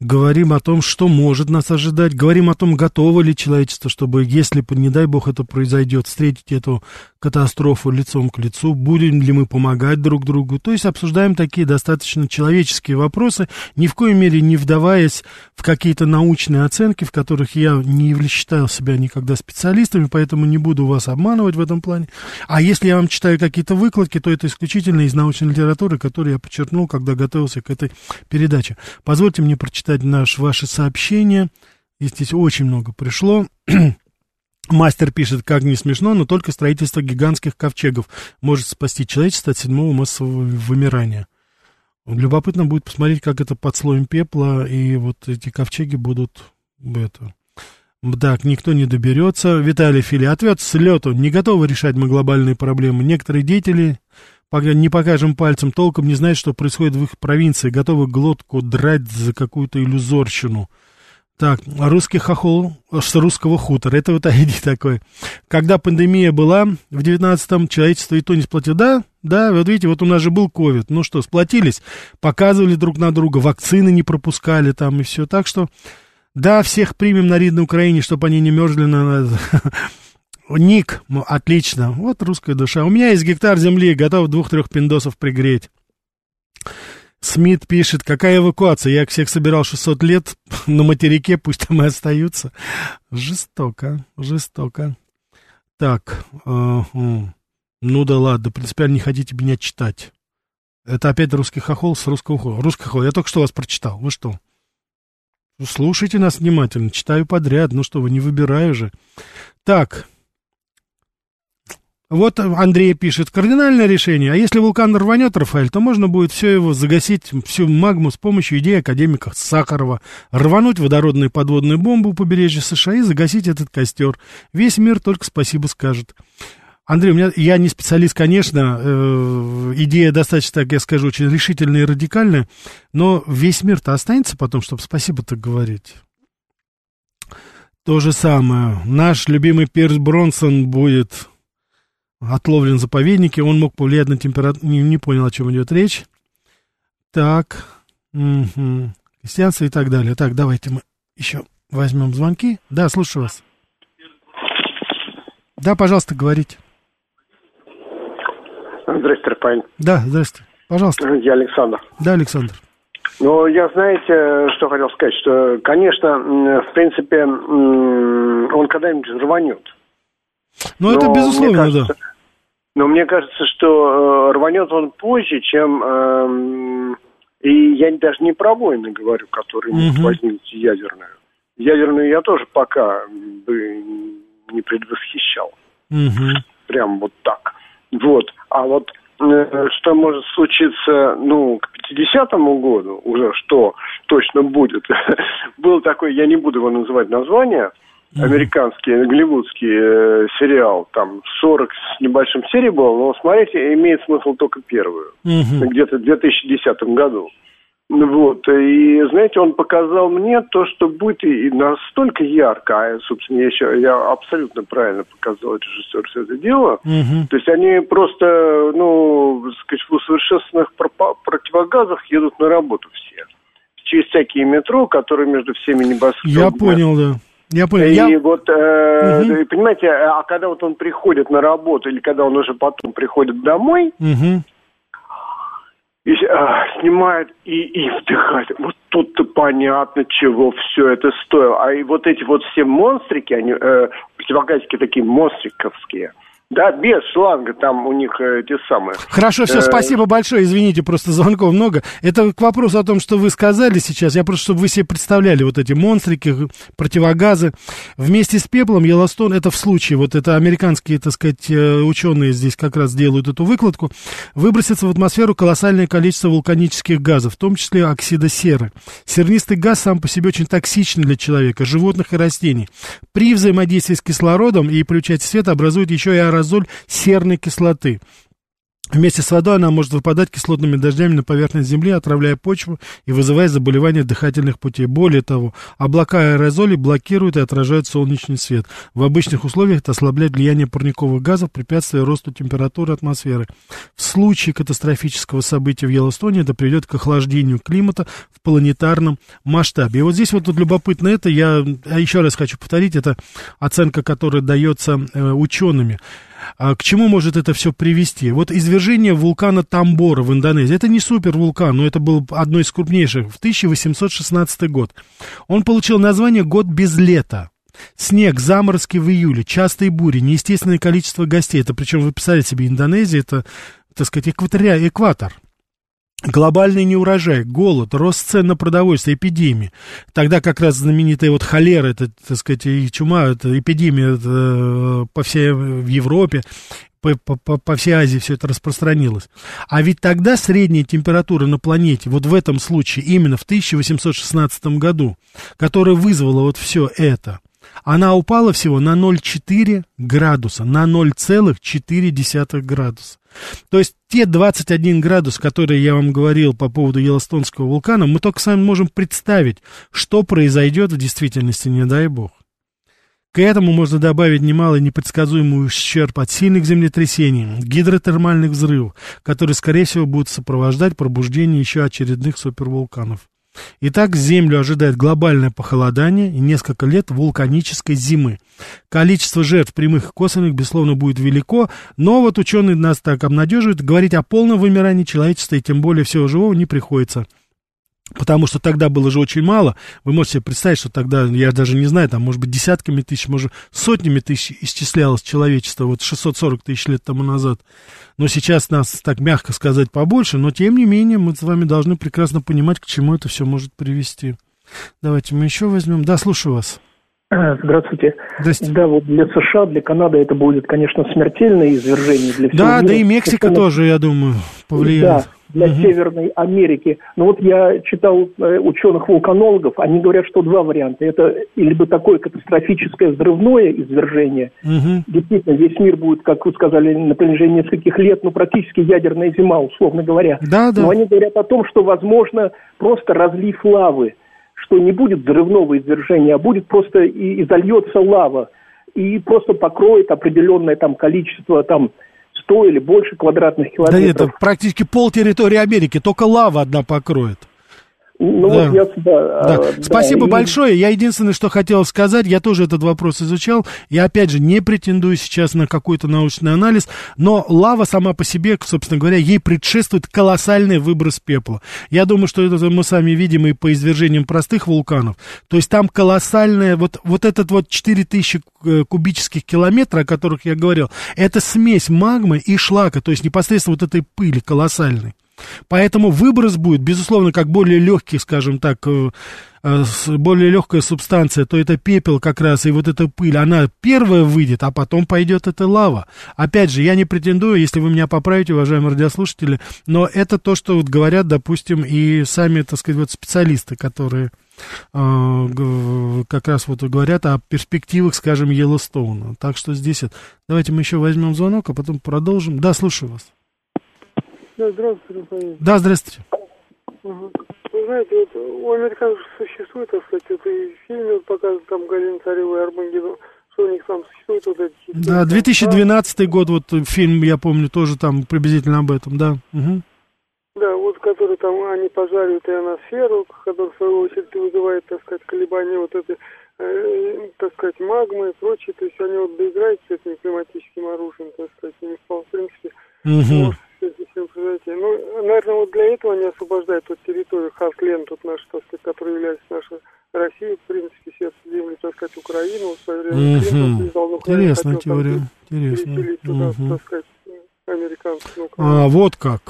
говорим о том, что может нас ожидать, говорим о том, готово ли человечество, чтобы, если, не дай бог, это произойдет, встретить эту катастрофу лицом к лицу, будем ли мы помогать друг другу. То есть обсуждаем такие достаточно человеческие вопросы, ни в коей мере не вдаваясь в какие-то научные оценки, в которых я не считал себя никогда специалистами, поэтому не буду вас обманывать в этом плане. А если я вам читаю какие-то выкладки, то это исключительно из научной литературы, которую я подчеркнул, когда готовился к этой передаче. Позвольте мне прочитать читать наш, ваши сообщения. Здесь очень много пришло. Мастер пишет, как не смешно, но только строительство гигантских ковчегов может спасти человечество от седьмого массового вымирания. Любопытно будет посмотреть, как это под слоем пепла, и вот эти ковчеги будут это. Так, никто не доберется. Виталий Фили ответ с лету. Не готовы решать мы глобальные проблемы. Некоторые деятели не покажем пальцем, толком не знают, что происходит в их провинции, готовы глотку драть за какую-то иллюзорщину. Так, русский хохол с русского хутора. Это вот ID такой. Когда пандемия была в 19-м, человечество и то не сплотило. Да, да, вот видите, вот у нас же был ковид. Ну что, сплотились, показывали друг на друга, вакцины не пропускали там и все. Так что, да, всех примем на рид на Украине, чтобы они не мерзли на... Ник, отлично. Вот русская душа. У меня есть гектар земли, готов двух-трех пиндосов пригреть. Смит пишет, какая эвакуация? Я всех собирал 600 лет на материке, пусть там и остаются. Жестоко, жестоко. Так, э, э, ну да ладно, принципиально не хотите меня читать. Это опять русский хохол с русского хохола. Русский хохол, я только что вас прочитал. Вы что? Слушайте нас внимательно, читаю подряд. Ну что, вы не выбираю же. Так, вот Андрей пишет, кардинальное решение. А если вулкан рванет, Рафаэль, то можно будет все его загасить, всю магму с помощью идеи академика Сахарова. Рвануть водородную подводную бомбу у побережья США и загасить этот костер. Весь мир только спасибо скажет. Андрей, у меня, я не специалист, конечно, э, идея достаточно, так я скажу, очень решительная и радикальная, но весь мир-то останется потом, чтобы спасибо-то говорить. То же самое. Наш любимый Пирс Бронсон будет отловлен в заповеднике, он мог повлиять на температуру, не, не понял, о чем идет речь. Так, угу. христианство и так далее. Так, давайте мы еще возьмем звонки. Да, слушаю вас. Да, пожалуйста, говорите. Здравствуйте, Рафаэль. Да, здравствуйте. Пожалуйста. Я Александр. Да, Александр. Ну, я, знаете, что хотел сказать, что, конечно, в принципе, он когда-нибудь рванет. Ну, это безусловно, кажется, да. Но мне кажется, что э, рванет он позже, чем... Э, и я даже не про войны говорю, которые угу. возникнуть ядерную. Ядерную я тоже пока бы не предвосхищал. Угу. Прям вот так. Вот. А вот э, что может случиться, ну, к 50-му году уже, что точно будет. Был такой, я не буду его называть название, американский, голливудский э, сериал, там 40 с небольшим серий было, но смотреть имеет смысл только первую, mm где-то в 2010 году. Вот, и, знаете, он показал мне то, что будет и настолько ярко, а, собственно, я, еще, я абсолютно правильно показал режиссер все это дело. Угу. То есть они просто, ну, сказать, в усовершенствованных противогазах едут на работу все. Через всякие метро, которые между всеми небоскребами. Я понял, да. Я понял. И я... вот, э, угу. понимаете, а когда вот он приходит на работу или когда он уже потом приходит домой, угу. и, э, снимает и, и вдыхает, вот тут-то понятно, чего все это стоило. А и вот эти вот все монстрики, они э, такие монстриковские – да, без шланга, там у них э, те самые. Хорошо, все, э, спасибо большое, извините, просто звонков много. Это к вопросу о том, что вы сказали сейчас, я просто, чтобы вы себе представляли вот эти монстрики, противогазы. Вместе с пеплом Йеллоустон, это в случае, вот это американские, так сказать, э, ученые здесь как раз делают эту выкладку, выбросится в атмосферу колоссальное количество вулканических газов, в том числе оксида серы. Сернистый газ сам по себе очень токсичный для человека, животных и растений. При взаимодействии с кислородом и при участии света образует еще и аэрозоль аэрозоль серной кислоты. Вместе с водой она может выпадать кислотными дождями на поверхность Земли, отравляя почву и вызывая заболевания дыхательных путей. Более того, облака аэрозолей блокируют и отражают солнечный свет. В обычных условиях это ослабляет влияние парниковых газов, препятствуя росту температуры атмосферы. В случае катастрофического события в Йеллоустоне это приведет к охлаждению климата в планетарном масштабе. И вот здесь вот тут любопытно это, я еще раз хочу повторить, это оценка, которая дается э, учеными. А к чему может это все привести? Вот извержение вулкана Тамбора в Индонезии. Это не супервулкан, но это был одно из крупнейших в 1816 год. Он получил название «Год без лета». Снег, заморозки в июле, частые бури, неестественное количество гостей. Это причем вы писали себе Индонезия, это, так сказать, экватория, экватор. Глобальный неурожай, голод, рост цен на продовольствие, эпидемии. Тогда как раз знаменитая вот холера, это, так сказать, и чума, это эпидемия это, э, по всей в Европе, по, по, по всей Азии все это распространилось. А ведь тогда средняя температура на планете, вот в этом случае, именно в 1816 году, которая вызвала вот все это, она упала всего на 0,4 градуса, на 0,4 градуса. То есть те 21 градус, которые я вам говорил по поводу Йеллоустонского вулкана, мы только с вами можем представить, что произойдет в действительности, не дай бог. К этому можно добавить немало непредсказуемый ущерб от сильных землетрясений, гидротермальных взрывов, которые, скорее всего, будут сопровождать пробуждение еще очередных супервулканов. Итак, Землю ожидает глобальное похолодание и несколько лет вулканической зимы. Количество жертв прямых и косвенных, безусловно, будет велико, но вот ученые нас так обнадеживают, говорить о полном вымирании человечества и тем более всего живого не приходится. Потому что тогда было же очень мало. Вы можете себе представить, что тогда, я даже не знаю, там, может быть, десятками тысяч, может, сотнями тысяч исчислялось человечество, вот 640 тысяч лет тому назад. Но сейчас нас, так мягко сказать, побольше, но тем не менее мы с вами должны прекрасно понимать, к чему это все может привести. Давайте мы еще возьмем. Да, слушаю вас. Здравствуйте. Здравствуйте. Да, вот для США, для Канады это будет, конечно, смертельное извержение для всего Да, мира. да и Мексика это, тоже, я думаю, повлияет. Да, для угу. Северной Америки. Но вот я читал э, ученых-вулканологов, они говорят, что два варианта. Это либо такое катастрофическое взрывное извержение. Угу. Действительно, весь мир будет, как вы сказали, на протяжении нескольких лет, ну, практически ядерная зима, условно говоря. Да, да. Но они говорят о том, что, возможно, просто разлив лавы, что не будет взрывного извержения, а будет просто и, и зальется лава, и просто покроет определенное там количество там 100 или больше квадратных километров. Да это практически пол территории Америки, только лава одна покроет. Ну, да. вот я, да, да. Да. Спасибо и... большое. Я единственное, что хотел сказать, я тоже этот вопрос изучал. Я, опять же, не претендую сейчас на какой-то научный анализ, но лава сама по себе, собственно говоря, ей предшествует колоссальный выброс пепла. Я думаю, что это мы сами видим и по извержениям простых вулканов. То есть там колоссальная, вот, вот этот вот 4000 э, кубических километров, о которых я говорил, это смесь магмы и шлака, то есть непосредственно вот этой пыли колоссальной. Поэтому выброс будет, безусловно, как более легкий, скажем так, э, э, более легкая субстанция, то это пепел как раз, и вот эта пыль, она первая выйдет, а потом пойдет эта лава. Опять же, я не претендую, если вы меня поправите, уважаемые радиослушатели, но это то, что вот говорят, допустим, и сами, так сказать, вот специалисты, которые э, как раз вот говорят о перспективах, скажем, Йеллоустоуна. Так что здесь... Давайте мы еще возьмем звонок, а потом продолжим. Да, слушаю вас. Да, здравствуйте, Рафаэль. Да, здравствуйте. Угу. Вы знаете, вот у американцев существует, так сказать, вот и в фильме вот показывают там Галина Царева и Армагеддон, что у них там существует вот эти... Да, 2012 да? год, вот фильм, я помню, тоже там приблизительно об этом, да. Угу. Да, вот который там, они пожаривают ионосферу, который в свою очередь вызывает, так сказать, колебания вот этой, э, так сказать, магмы и прочее, то есть они вот доиграются с этим климатическим оружием, так сказать, и в принципе, угу. может, ну, наверное, вот для этого они освобождают вот территорию Хартленд, тут наш, так сказать, который является нашей Россией, в принципе, сердце земли, так сказать, Украину, в свое время Интересная теория. Интересно. Туда, так сказать, американцев. Ну, а, вот как.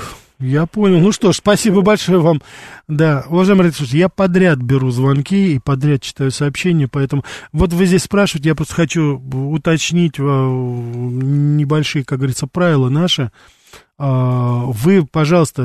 Я понял. Ну что ж, спасибо большое вам. Да, уважаемые родители, я подряд беру звонки и подряд читаю сообщения, поэтому вот вы здесь спрашиваете, я просто хочу уточнить э, небольшие, как говорится, правила наши. А, вы, пожалуйста,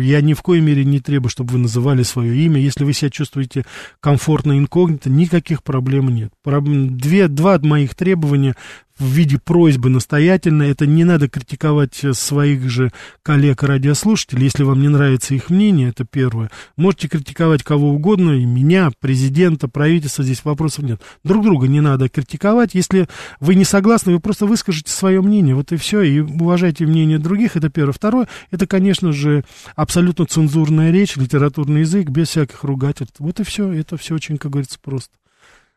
я ни в коей мере не требую, чтобы вы называли свое имя. Если вы себя чувствуете комфортно инкогнито, никаких проблем нет. Две, два моих требования в виде просьбы настоятельно. Это не надо критиковать своих же коллег-радиослушателей, если вам не нравится их мнение, это первое. Можете критиковать кого угодно, и меня, президента, правительства, здесь вопросов нет. Друг друга не надо критиковать. Если вы не согласны, вы просто выскажите свое мнение, вот и все, и уважайте мнение других, это первое. Второе, это, конечно же, абсолютно цензурная речь, литературный язык, без всяких ругательств. Вот и все, это все очень, как говорится, просто.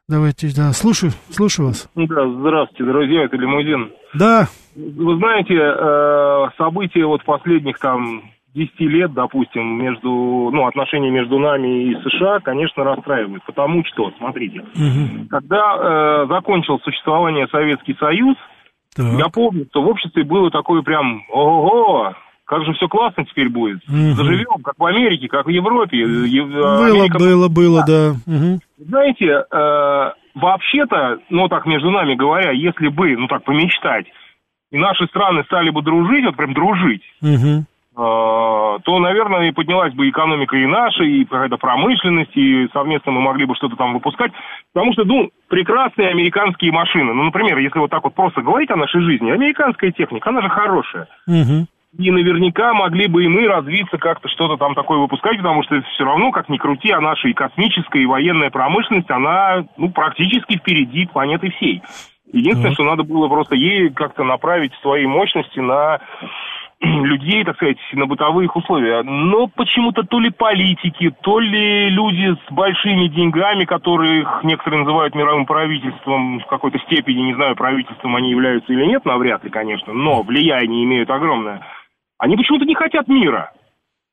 Давайте, да, слушаю, слушаю вас. Да, здравствуйте, друзья, это Лимузин. Да. Вы знаете, э, события вот последних там 10 лет, допустим, между, ну, отношения между нами и США, конечно, расстраивают. Потому что, смотрите, угу. когда э, закончил существование Советский Союз, так. я помню, что в обществе было такое прям, ого, как же все классно теперь будет. Угу. Заживем, как в Америке, как в Европе. Было, Америка... было, было, да. да. Угу. Знаете, э, вообще-то, ну так между нами говоря, если бы, ну так помечтать, и наши страны стали бы дружить, вот прям дружить, угу. э, то, наверное, и поднялась бы экономика и наша, и какая-то промышленность, и совместно мы могли бы что-то там выпускать. Потому что, ну, прекрасные американские машины. Ну, например, если вот так вот просто говорить о нашей жизни, американская техника, она же хорошая. Угу и наверняка могли бы и мы развиться как-то что-то там такое выпускать, потому что все равно, как ни крути, а наша и космическая, и военная промышленность, она ну, практически впереди планеты всей. Единственное, mm-hmm. что надо было просто ей как-то направить свои мощности на людей, так сказать, на бытовые условия. Но почему-то то ли политики, то ли люди с большими деньгами, которых некоторые называют мировым правительством в какой-то степени, не знаю, правительством они являются или нет, навряд ли, конечно, но влияние имеют огромное – они почему-то не хотят мира.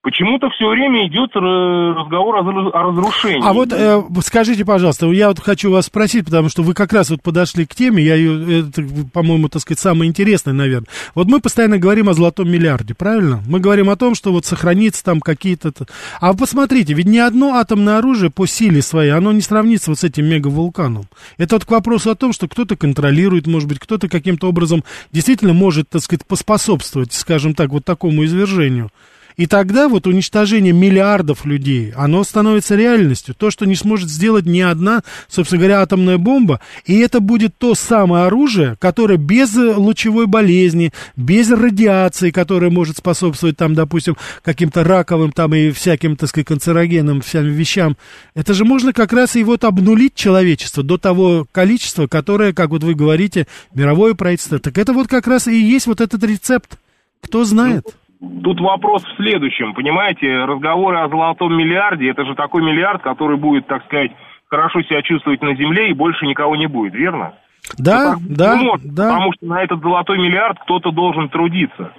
Почему-то все время идет разговор о разрушении. А вот э, скажите, пожалуйста, я вот хочу вас спросить, потому что вы как раз вот подошли к теме, я ее, это, по-моему, так сказать, самое интересное, наверное. Вот мы постоянно говорим о золотом миллиарде, правильно? Мы говорим о том, что вот сохранится там какие-то... А вы посмотрите, ведь ни одно атомное оружие по силе своей, оно не сравнится вот с этим мегавулканом. Это вот к вопросу о том, что кто-то контролирует, может быть, кто-то каким-то образом действительно может, так сказать, поспособствовать, скажем так, вот такому извержению. И тогда вот уничтожение миллиардов людей, оно становится реальностью. То, что не сможет сделать ни одна, собственно говоря, атомная бомба. И это будет то самое оружие, которое без лучевой болезни, без радиации, которая может способствовать там, допустим, каким-то раковым там и всяким, так сказать, канцерогенным всем вещам. Это же можно как раз и вот обнулить человечество до того количества, которое, как вот вы говорите, мировое правительство. Так это вот как раз и есть вот этот рецепт. Кто знает? Тут вопрос в следующем, понимаете, разговоры о золотом миллиарде, это же такой миллиард, который будет, так сказать, хорошо себя чувствовать на земле и больше никого не будет, верно? Да, так, да, может, да. Потому что на этот золотой миллиард кто-то должен трудиться.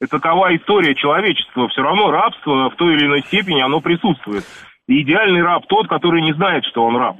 Это такова история человечества. Все равно рабство в той или иной степени, оно присутствует. И идеальный раб тот, который не знает, что он раб.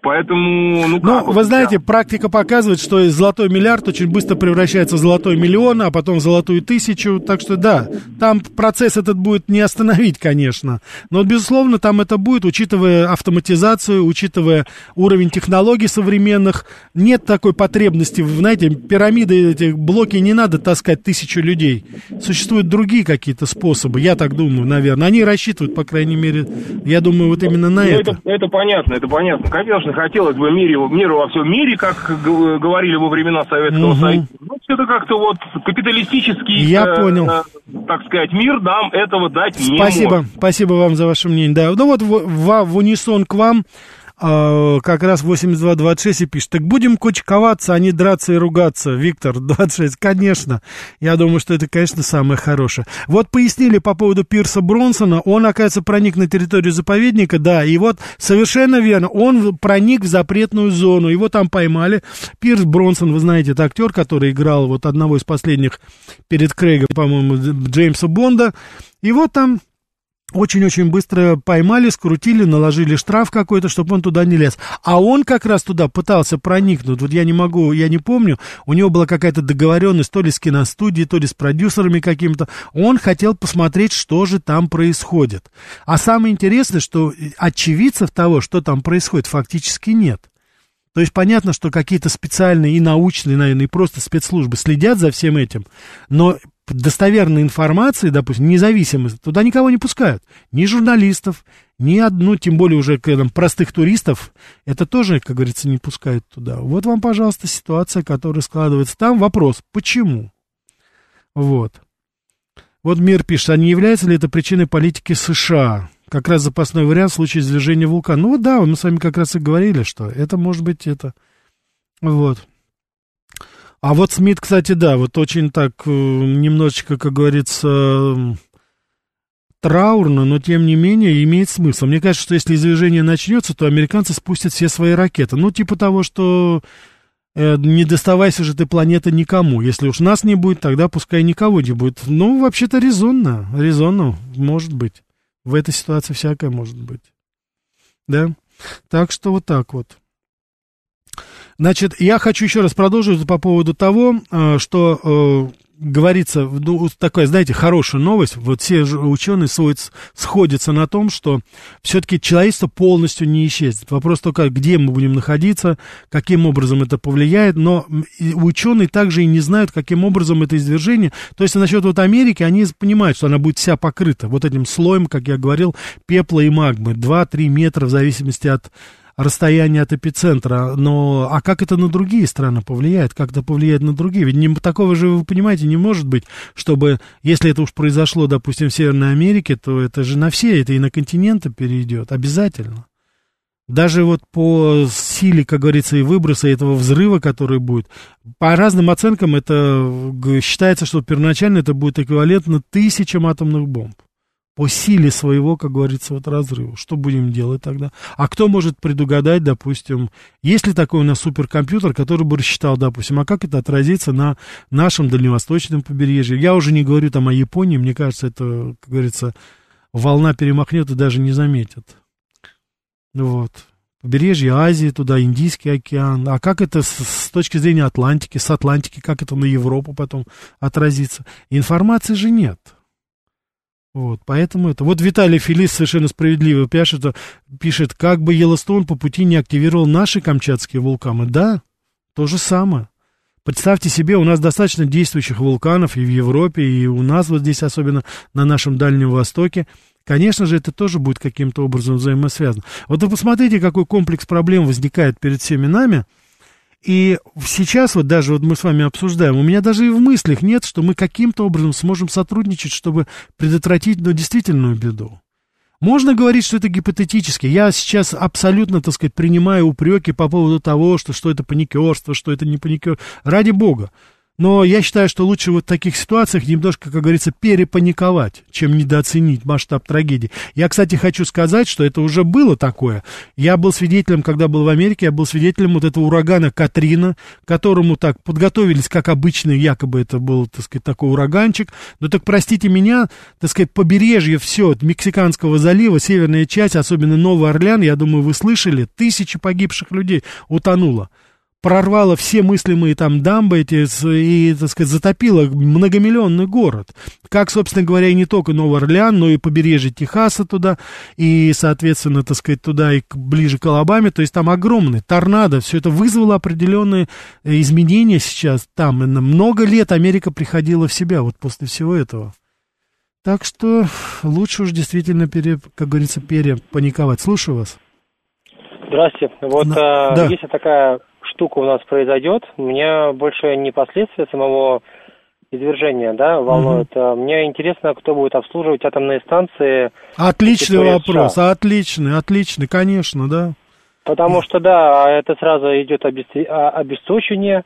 Поэтому, ну, ну вы знаете, практика показывает, что золотой миллиард очень быстро превращается в золотой миллион, а потом в золотую тысячу. Так что да, там процесс этот будет не остановить, конечно. Но, безусловно, там это будет, учитывая автоматизацию, учитывая уровень технологий современных. Нет такой потребности, знаете, пирамиды, эти блоки не надо таскать тысячу людей. Существуют другие какие-то способы, я так думаю, наверное. Они рассчитывают, по крайней мере, я думаю, вот именно на ну, это. это. Это понятно, это понятно. Конечно, конечно, хотелось бы миру, миру во всем мире, как говорили во времена Советского угу. Союза. Но это как-то вот капиталистический, Я э, понял. Э, так сказать, мир нам этого дать не Спасибо, может. спасибо вам за ваше мнение. Да, ну вот в, в, в унисон к вам а, как раз 8226 и пишет, так будем кучковаться, а не драться и ругаться, Виктор, 26, конечно, я думаю, что это, конечно, самое хорошее. Вот пояснили по поводу Пирса Бронсона, он, оказывается, проник на территорию заповедника, да, и вот совершенно верно, он проник в запретную зону, его там поймали, Пирс Бронсон, вы знаете, это актер, который играл вот одного из последних перед Крейгом, по-моему, Джеймса Бонда, и вот там очень-очень быстро поймали, скрутили, наложили штраф какой-то, чтобы он туда не лез. А он как раз туда пытался проникнуть. Вот я не могу, я не помню, у него была какая-то договоренность то ли с киностудией, то ли с продюсерами какими-то. Он хотел посмотреть, что же там происходит. А самое интересное, что очевидцев того, что там происходит, фактически нет. То есть понятно, что какие-то специальные и научные, наверное, и просто спецслужбы следят за всем этим, но достоверной информации, допустим, независимых, туда никого не пускают. Ни журналистов, ни одну, тем более уже там, простых туристов, это тоже, как говорится, не пускают туда. Вот вам, пожалуйста, ситуация, которая складывается. Там вопрос, почему? Вот. Вот мир пишет, а не является ли это причиной политики США? Как раз запасной вариант в случае извержения вулкана. Ну вот да, мы с вами как раз и говорили, что это может быть это. Вот. А вот Смит, кстати, да, вот очень так э, немножечко, как говорится, траурно, но тем не менее имеет смысл. Мне кажется, что если извержение начнется, то американцы спустят все свои ракеты. Ну, типа того, что э, не доставайся же ты планеты никому. Если уж нас не будет, тогда пускай никого не будет. Ну, вообще-то резонно, резонно, может быть. В этой ситуации всякое может быть. Да? Так что вот так вот. Значит, я хочу еще раз продолжить по поводу того, э, что э, говорится, ну, такая, знаете, хорошая новость, вот все ученые сходятся на том, что все-таки человечество полностью не исчезнет. Вопрос только, где мы будем находиться, каким образом это повлияет, но ученые также и не знают, каким образом это извержение, то есть насчет вот Америки, они понимают, что она будет вся покрыта вот этим слоем, как я говорил, пепла и магмы, 2-3 метра в зависимости от расстояние от эпицентра, но а как это на другие страны повлияет, как это повлияет на другие? Ведь не, такого же, вы понимаете, не может быть, чтобы, если это уж произошло, допустим, в Северной Америке, то это же на все, это и на континенты перейдет, обязательно. Даже вот по силе, как говорится, и выброса этого взрыва, который будет, по разным оценкам это считается, что первоначально это будет эквивалентно тысячам атомных бомб по силе своего, как говорится, вот разрыва. Что будем делать тогда? А кто может предугадать, допустим, есть ли такой у нас суперкомпьютер, который бы рассчитал, допустим, а как это отразится на нашем дальневосточном побережье? Я уже не говорю там о Японии, мне кажется, это, как говорится, волна перемахнет и даже не заметят. Вот. Побережье Азии, туда Индийский океан. А как это с, с точки зрения Атлантики, с Атлантики, как это на Европу потом отразится? Информации же нет. Вот, поэтому это... Вот Виталий Филис совершенно справедливо пишет, пишет, как бы Йеллоустоун по пути не активировал наши камчатские вулканы. Да, то же самое. Представьте себе, у нас достаточно действующих вулканов и в Европе, и у нас вот здесь, особенно на нашем Дальнем Востоке. Конечно же, это тоже будет каким-то образом взаимосвязано. Вот вы посмотрите, какой комплекс проблем возникает перед всеми нами – и сейчас вот даже вот мы с вами обсуждаем, у меня даже и в мыслях нет, что мы каким-то образом сможем сотрудничать, чтобы предотвратить, ну, действительную беду. Можно говорить, что это гипотетически. Я сейчас абсолютно, так сказать, принимаю упреки по поводу того, что, что это паникерство, что это не паникерство. Ради бога. Но я считаю, что лучше вот в таких ситуациях немножко, как говорится, перепаниковать, чем недооценить масштаб трагедии. Я, кстати, хочу сказать, что это уже было такое. Я был свидетелем, когда был в Америке, я был свидетелем вот этого урагана Катрина, которому так подготовились, как обычно, якобы это был, так сказать, такой ураганчик. Но так простите меня, так сказать, побережье все, от Мексиканского залива, северная часть, особенно Новый Орлеан, я думаю, вы слышали, тысячи погибших людей утонуло прорвало все мыслимые там дамбы эти и, так сказать, затопило многомиллионный город. Как, собственно говоря, и не только Новый Орлеан, но и побережье Техаса туда, и, соответственно, так сказать, туда и ближе к Алабаме, то есть там огромный торнадо, все это вызвало определенные э, изменения сейчас там. Много лет Америка приходила в себя вот после всего этого. Так что лучше уж действительно, пере, как говорится, перепаниковать. Слушаю вас. Здравствуйте. Вот да. э, да. есть такая штука у нас произойдет, меня больше не последствия самого извержения, да, волнует. Угу. Мне интересно, кто будет обслуживать атомные станции. Отличный вопрос, США. отличный, отличный, конечно, да. Потому что, да, это сразу идет а, обесточение,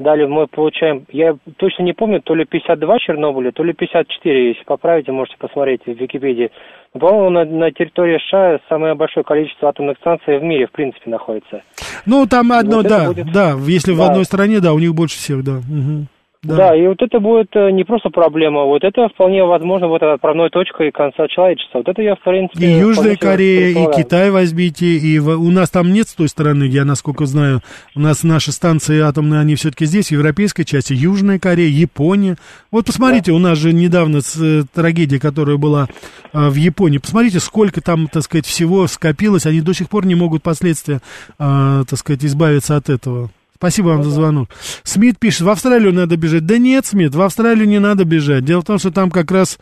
Далее мы получаем, я точно не помню, то ли 52 Чернобыля, то ли 54, если поправите, можете посмотреть в Википедии. Но, по-моему, на, на территории США самое большое количество атомных станций в мире, в принципе, находится. Ну, там одно, вот да, будет... да, если да. в одной стране, да, у них больше всех, да. Угу. Да. да, и вот это будет э, не просто проблема, вот это вполне возможно вот отправной точкой конца человечества. Вот это я, в принципе... И Южная Корея, и Китай возьмите, и в... у нас там нет с той стороны, я насколько знаю, у нас наши станции атомные, они все-таки здесь, в европейской части, Южная Корея, Япония. Вот посмотрите, да. у нас же недавно с, э, трагедия, которая была э, в Японии, посмотрите, сколько там, так сказать, всего скопилось, они до сих пор не могут последствия, э, так сказать, избавиться от этого. Спасибо вам за звонок. Смит пишет, в Австралию надо бежать. Да нет, Смит, в Австралию не надо бежать. Дело в том, что там как раз,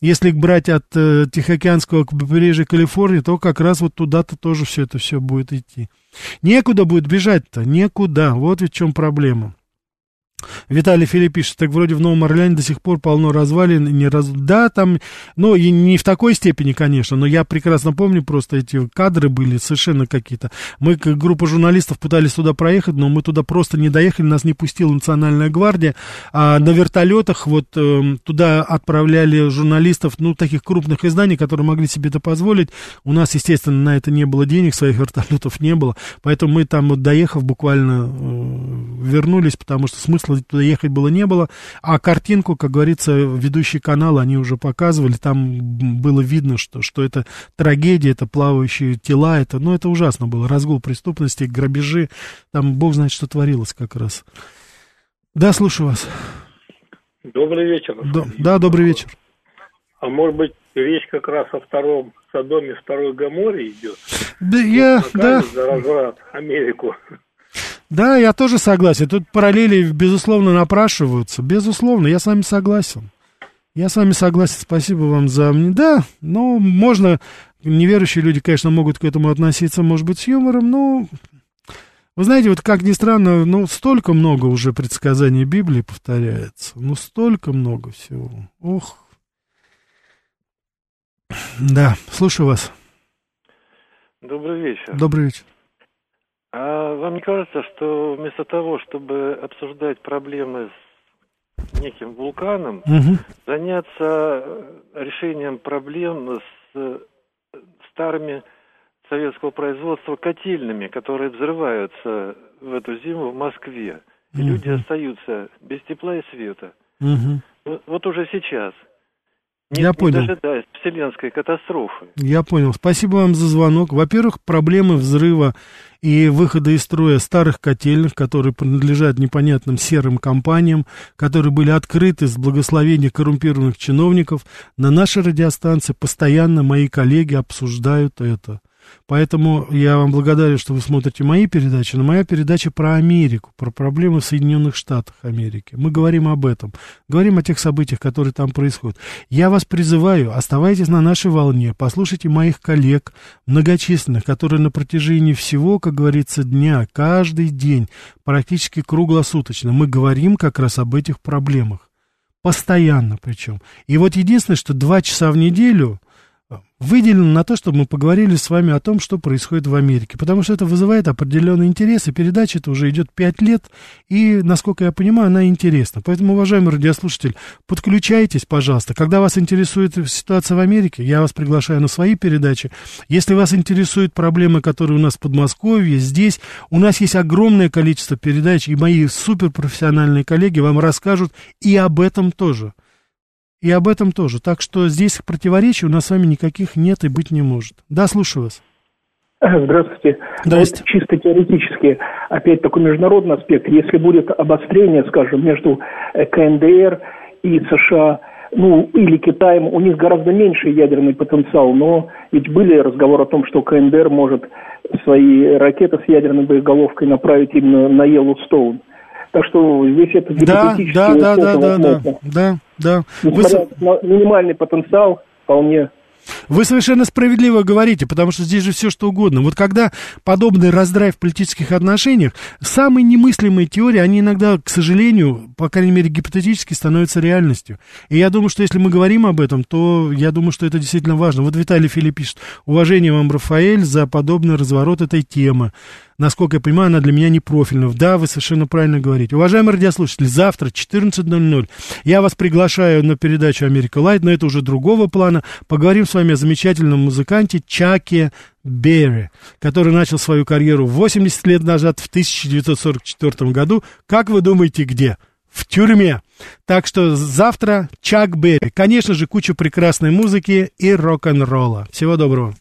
если брать от э, Тихоокеанского побережья Калифорнии, то как раз вот туда-то тоже все это все будет идти. Некуда будет бежать-то, некуда. Вот ведь в чем проблема. Виталий Филипп пишет, так вроде в Новом Орлеане до сих пор полно развалин, не раз... да, там, ну, и не в такой степени, конечно, но я прекрасно помню, просто эти кадры были совершенно какие-то. Мы, как группа журналистов, пытались туда проехать, но мы туда просто не доехали, нас не пустила Национальная гвардия, а на вертолетах вот э, туда отправляли журналистов, ну, таких крупных изданий, которые могли себе это позволить. У нас, естественно, на это не было денег, своих вертолетов не было, поэтому мы там, вот, доехав, буквально э, вернулись, потому что смысла туда ехать было не было, а картинку, как говорится, ведущие каналы, они уже показывали, там было видно, что, что это трагедия, это плавающие тела, это, ну, это ужасно было, разгул преступности, грабежи, там бог знает, что творилось как раз. Да, слушаю вас. Добрый вечер. Да, да добрый вечер. А может быть, речь как раз о втором Содоме, второй Гаморе идет? Да, я, да. За разврат Америку. Да, я тоже согласен. Тут параллели, безусловно, напрашиваются. Безусловно, я с вами согласен. Я с вами согласен. Спасибо вам за... Да, ну, можно... Неверующие люди, конечно, могут к этому относиться, может быть, с юмором, но... Вы знаете, вот как ни странно, ну, столько много уже предсказаний Библии повторяется. Ну, столько много всего. Ох. Да, слушаю вас. Добрый вечер. Добрый вечер. Вам не кажется, что вместо того, чтобы обсуждать проблемы с неким вулканом, угу. заняться решением проблем с старыми советского производства котельными, которые взрываются в эту зиму в Москве. И угу. люди остаются без тепла и света. Угу. Вот, вот уже сейчас – не, Я понял. Не дожидаясь вселенской катастрофы. Я понял. Спасибо вам за звонок. Во-первых, проблемы взрыва и выхода из строя старых котельных, которые принадлежат непонятным серым компаниям, которые были открыты с благословения коррумпированных чиновников, на нашей радиостанции постоянно мои коллеги обсуждают это. Поэтому я вам благодарен, что вы смотрите мои передачи, но моя передача про Америку, про проблемы в Соединенных Штатах Америки. Мы говорим об этом, говорим о тех событиях, которые там происходят. Я вас призываю, оставайтесь на нашей волне, послушайте моих коллег, многочисленных, которые на протяжении всего, как говорится, дня, каждый день, практически круглосуточно, мы говорим как раз об этих проблемах. Постоянно причем. И вот единственное, что два часа в неделю выделено на то, чтобы мы поговорили с вами о том, что происходит в Америке. Потому что это вызывает определенный интерес, и передача это уже идет пять лет, и, насколько я понимаю, она интересна. Поэтому, уважаемый радиослушатель, подключайтесь, пожалуйста. Когда вас интересует ситуация в Америке, я вас приглашаю на свои передачи. Если вас интересуют проблемы, которые у нас в Подмосковье, здесь, у нас есть огромное количество передач, и мои суперпрофессиональные коллеги вам расскажут и об этом тоже и об этом тоже. Так что здесь противоречий у нас с вами никаких нет и быть не может. Да, слушаю вас. Здравствуйте. Здравствуйте. Вот чисто теоретически, опять такой международный аспект. Если будет обострение, скажем, между э, КНДР и США, ну, или Китаем, у них гораздо меньше ядерный потенциал, но ведь были разговоры о том, что КНДР может свои ракеты с ядерной боеголовкой направить именно на Йеллоустоун. Так что здесь это да, да, да, да, да, да, да, да. Несмотря Вы... минимальный потенциал, вполне вы совершенно справедливо говорите, потому что здесь же все что угодно. Вот когда подобный раздрай в политических отношениях, самые немыслимые теории, они иногда, к сожалению, по крайней мере гипотетически, становятся реальностью. И я думаю, что если мы говорим об этом, то я думаю, что это действительно важно. Вот Виталий Филипп пишет, уважение вам, Рафаэль, за подобный разворот этой темы насколько я понимаю, она для меня не профильна. Да, вы совершенно правильно говорите. Уважаемые радиослушатели, завтра 14.00 я вас приглашаю на передачу «Америка Лайт», но это уже другого плана. Поговорим с вами о замечательном музыканте Чаке Берри, который начал свою карьеру 80 лет назад, в 1944 году. Как вы думаете, где? в тюрьме. Так что завтра Чак Берри. Конечно же, куча прекрасной музыки и рок-н-ролла. Всего доброго.